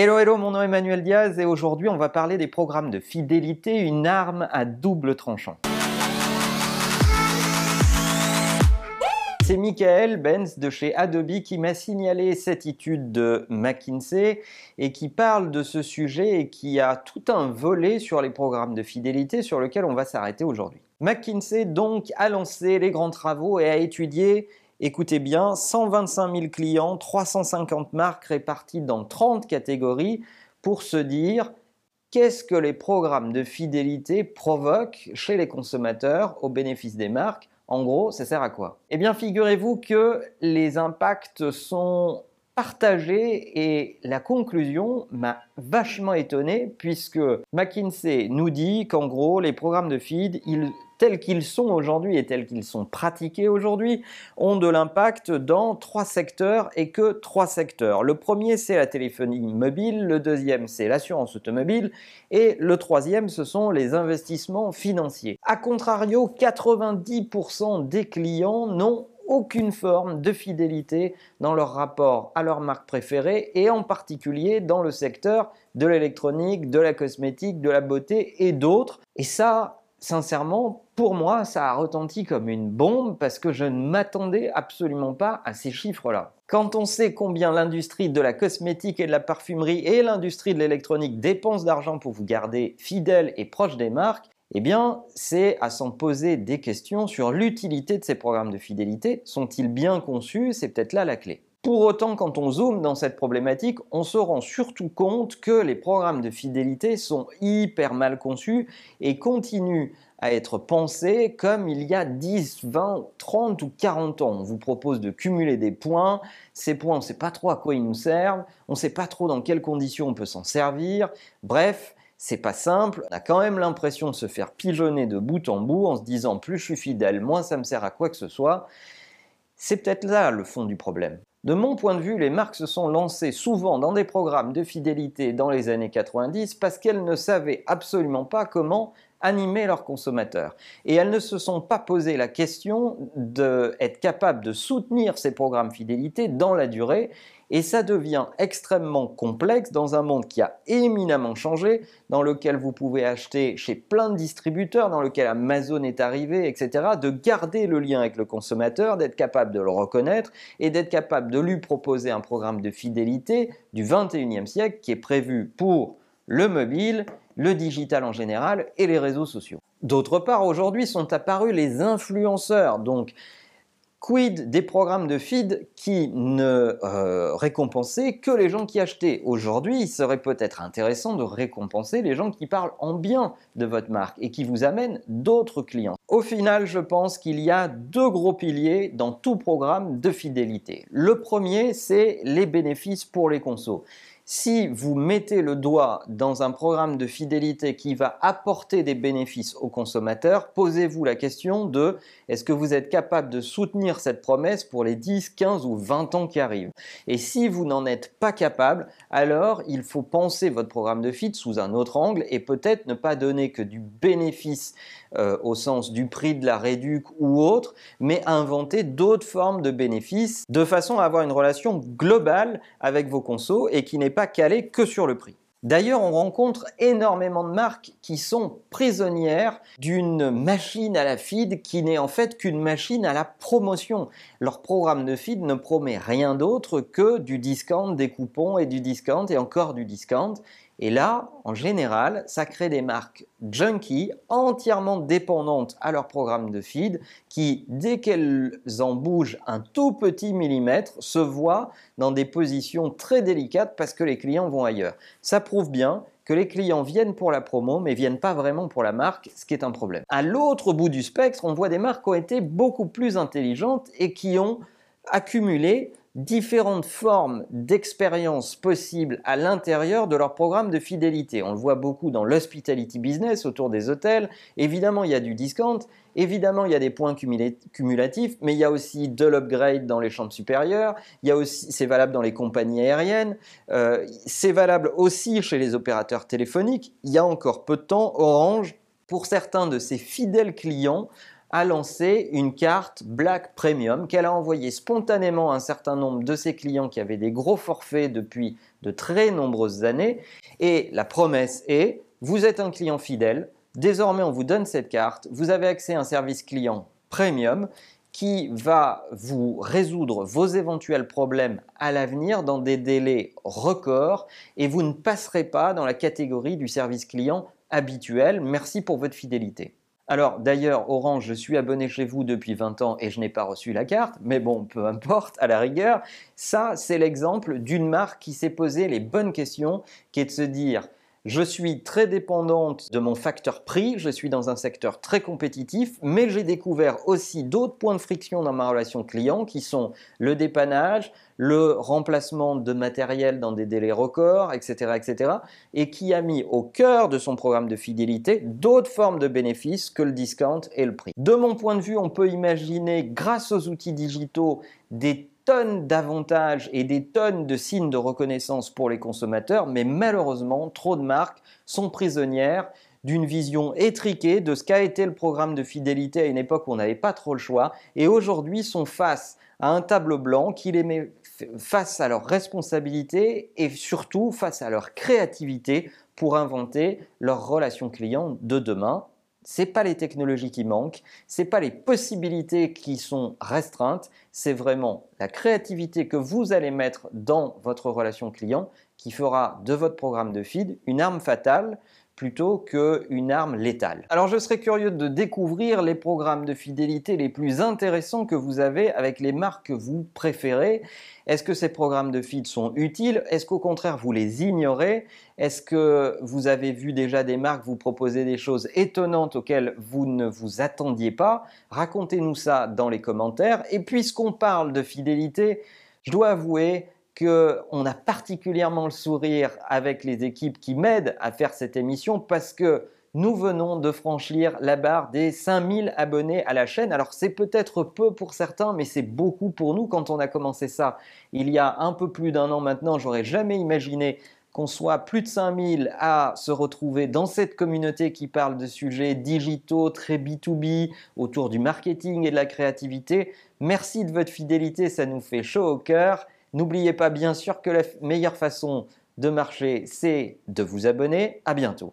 Hello, hello, mon nom est Emmanuel Diaz et aujourd'hui on va parler des programmes de fidélité, une arme à double tranchant. C'est Michael Benz de chez Adobe qui m'a signalé cette étude de McKinsey et qui parle de ce sujet et qui a tout un volet sur les programmes de fidélité sur lequel on va s'arrêter aujourd'hui. McKinsey donc a lancé les grands travaux et a étudié Écoutez bien, 125 000 clients, 350 marques réparties dans 30 catégories pour se dire qu'est-ce que les programmes de fidélité provoquent chez les consommateurs au bénéfice des marques? En gros, ça sert à quoi? Eh bien, figurez-vous que les impacts sont partagés et la conclusion m'a vachement étonné puisque McKinsey nous dit qu'en gros, les programmes de feed, ils tels qu'ils sont aujourd'hui et tels qu'ils sont pratiqués aujourd'hui ont de l'impact dans trois secteurs et que trois secteurs. Le premier, c'est la téléphonie mobile, le deuxième, c'est l'assurance automobile et le troisième, ce sont les investissements financiers. A contrario, 90% des clients n'ont aucune forme de fidélité dans leur rapport à leur marque préférée et en particulier dans le secteur de l'électronique, de la cosmétique, de la beauté et d'autres. Et ça, sincèrement, pour moi, ça a retenti comme une bombe parce que je ne m'attendais absolument pas à ces chiffres-là. Quand on sait combien l'industrie de la cosmétique et de la parfumerie et l'industrie de l'électronique dépensent d'argent pour vous garder fidèle et proche des marques, eh bien, c'est à s'en poser des questions sur l'utilité de ces programmes de fidélité. Sont-ils bien conçus? C'est peut-être là la clé. Pour autant, quand on zoome dans cette problématique, on se rend surtout compte que les programmes de fidélité sont hyper mal conçus et continuent à être pensés comme il y a 10, 20, 30 ou 40 ans. On vous propose de cumuler des points. Ces points, on ne sait pas trop à quoi ils nous servent. On ne sait pas trop dans quelles conditions on peut s'en servir. Bref, c'est pas simple. On a quand même l'impression de se faire pigeonner de bout en bout en se disant plus je suis fidèle, moins ça me sert à quoi que ce soit. C'est peut-être là le fond du problème. De mon point de vue, les marques se sont lancées souvent dans des programmes de fidélité dans les années 90 parce qu'elles ne savaient absolument pas comment animer leurs consommateurs. Et elles ne se sont pas posé la question d'être capables de soutenir ces programmes fidélité dans la durée. Et ça devient extrêmement complexe dans un monde qui a éminemment changé, dans lequel vous pouvez acheter chez plein de distributeurs, dans lequel Amazon est arrivé, etc., de garder le lien avec le consommateur, d'être capable de le reconnaître et d'être capable de lui proposer un programme de fidélité du 21e siècle qui est prévu pour le mobile le digital en général et les réseaux sociaux. D'autre part, aujourd'hui sont apparus les influenceurs, donc Quid des programmes de feed qui ne euh, récompensaient que les gens qui achetaient? Aujourd'hui, il serait peut-être intéressant de récompenser les gens qui parlent en bien de votre marque et qui vous amènent d'autres clients. Au final, je pense qu'il y a deux gros piliers dans tout programme de fidélité. Le premier, c'est les bénéfices pour les consos. Si vous mettez le doigt dans un programme de fidélité qui va apporter des bénéfices aux consommateurs, posez-vous la question de est-ce que vous êtes capable de soutenir cette promesse pour les 10, 15 ou 20 ans qui arrivent? Et si vous n'en êtes pas capable, alors il faut penser votre programme de feed sous un autre angle et peut-être ne pas donner que du bénéfice euh, au sens du prix de la réduc ou autre, mais inventer d'autres formes de bénéfices de façon à avoir une relation globale avec vos consos et qui n'est pas calée que sur le prix. D'ailleurs, on rencontre énormément de marques qui sont prisonnières d'une machine à la feed qui n'est en fait qu'une machine à la promotion. Leur programme de feed ne promet rien d'autre que du discount, des coupons et du discount et encore du discount. Et là, en général, ça crée des marques junkies entièrement dépendantes à leur programme de feed qui, dès qu'elles en bougent un tout petit millimètre, se voient dans des positions très délicates parce que les clients vont ailleurs. Ça prouve bien que les clients viennent pour la promo mais viennent pas vraiment pour la marque, ce qui est un problème. À l'autre bout du spectre, on voit des marques qui ont été beaucoup plus intelligentes et qui ont accumulé différentes formes d'expérience possibles à l'intérieur de leur programme de fidélité. On le voit beaucoup dans l'hospitality business autour des hôtels. Évidemment, il y a du discount, évidemment, il y a des points cumulatifs, mais il y a aussi de l'upgrade dans les chambres supérieures. Il y a aussi, c'est valable dans les compagnies aériennes. Euh, c'est valable aussi chez les opérateurs téléphoniques. Il y a encore peu de temps, Orange, pour certains de ses fidèles clients, a lancé une carte Black Premium qu'elle a envoyée spontanément à un certain nombre de ses clients qui avaient des gros forfaits depuis de très nombreuses années. Et la promesse est, vous êtes un client fidèle, désormais on vous donne cette carte, vous avez accès à un service client premium qui va vous résoudre vos éventuels problèmes à l'avenir dans des délais records et vous ne passerez pas dans la catégorie du service client habituel. Merci pour votre fidélité. Alors d'ailleurs, Orange, je suis abonné chez vous depuis 20 ans et je n'ai pas reçu la carte, mais bon, peu importe, à la rigueur, ça c'est l'exemple d'une marque qui s'est posé les bonnes questions, qui est de se dire, je suis très dépendante de mon facteur prix, je suis dans un secteur très compétitif, mais j'ai découvert aussi d'autres points de friction dans ma relation client qui sont le dépannage, le remplacement de matériel dans des délais records, etc., etc., et qui a mis au cœur de son programme de fidélité d'autres formes de bénéfices que le discount et le prix. De mon point de vue, on peut imaginer, grâce aux outils digitaux, des tonnes d'avantages et des tonnes de signes de reconnaissance pour les consommateurs, mais malheureusement, trop de marques sont prisonnières d'une vision étriquée de ce qu'a été le programme de fidélité à une époque où on n'avait pas trop le choix, et aujourd'hui sont face à un tableau blanc qui les met face à leurs responsabilités et surtout face à leur créativité pour inventer leurs relations clients de demain c'est pas les technologies qui manquent, c'est pas les possibilités qui sont restreintes, c'est vraiment la créativité que vous allez mettre dans votre relation client qui fera de votre programme de feed une arme fatale plutôt qu'une arme létale. Alors je serais curieux de découvrir les programmes de fidélité les plus intéressants que vous avez avec les marques que vous préférez. Est-ce que ces programmes de feed sont utiles? Est-ce qu'au contraire vous les ignorez? Est-ce que vous avez vu déjà des marques vous proposer des choses étonnantes auxquelles vous ne vous attendiez pas? Racontez-nous ça dans les commentaires. Et puisqu'on parle de fidélité, je dois avouer qu'on a particulièrement le sourire avec les équipes qui m'aident à faire cette émission parce que nous venons de franchir la barre des 5000 abonnés à la chaîne. Alors c'est peut-être peu pour certains, mais c'est beaucoup pour nous quand on a commencé ça il y a un peu plus d'un an maintenant. J'aurais jamais imaginé qu'on soit plus de 5000 à se retrouver dans cette communauté qui parle de sujets digitaux, très B2B, autour du marketing et de la créativité. Merci de votre fidélité, ça nous fait chaud au cœur. N'oubliez pas bien sûr que la meilleure façon de marcher, c'est de vous abonner. À bientôt.